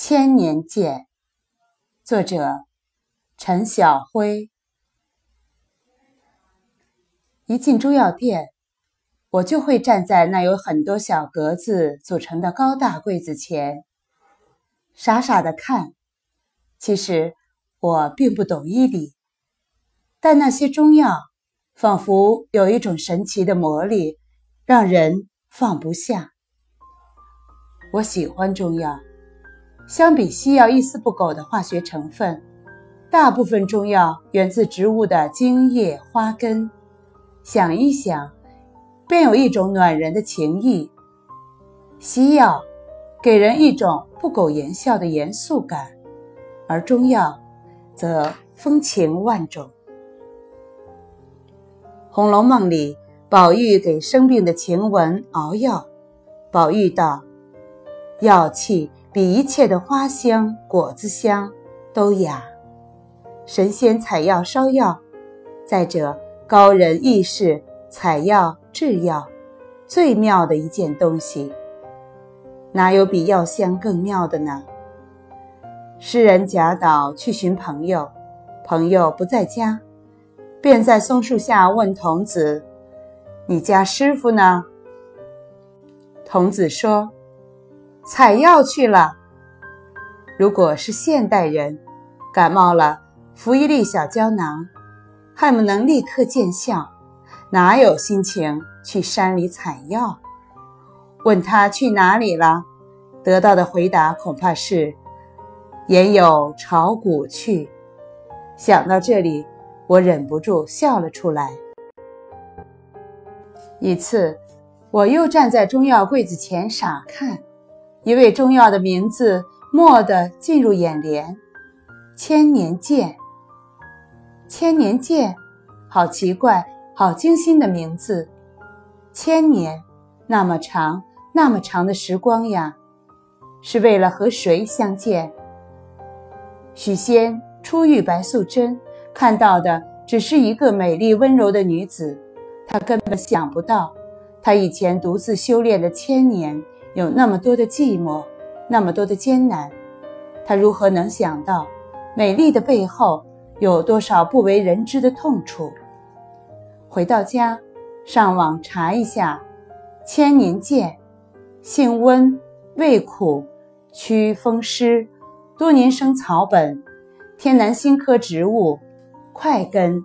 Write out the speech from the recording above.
千年见，作者陈晓辉。一进中药店，我就会站在那有很多小格子组成的高大柜子前，傻傻的看。其实我并不懂医理，但那些中药仿佛有一种神奇的魔力，让人放不下。我喜欢中药。相比西药一丝不苟的化学成分，大部分中药源自植物的茎叶花根。想一想，便有一种暖人的情意。西药给人一种不苟言笑的严肃感，而中药则风情万种。《红楼梦》里，宝玉给生病的晴雯熬药，宝玉道：“药气。”比一切的花香、果子香都雅。神仙采药烧药，再者高人异士采药制药，最妙的一件东西，哪有比药香更妙的呢？诗人贾岛去寻朋友，朋友不在家，便在松树下问童子：“你家师傅呢？”童子说。采药去了。如果是现代人，感冒了，服一粒小胶囊，恨不能立刻见效，哪有心情去山里采药？问他去哪里了，得到的回答恐怕是“言有朝古去”。想到这里，我忍不住笑了出来。一次，我又站在中药柜子前傻看。一味中药的名字蓦地进入眼帘，千年剑。千年剑，好奇怪，好精心的名字。千年，那么长，那么长的时光呀，是为了和谁相见？许仙初遇白素贞，看到的只是一个美丽温柔的女子，他根本想不到，他以前独自修炼的千年。有那么多的寂寞，那么多的艰难，他如何能想到美丽的背后有多少不为人知的痛楚？回到家，上网查一下，千年剑，性温，味苦，祛风湿，多年生草本，天南星科植物，块根。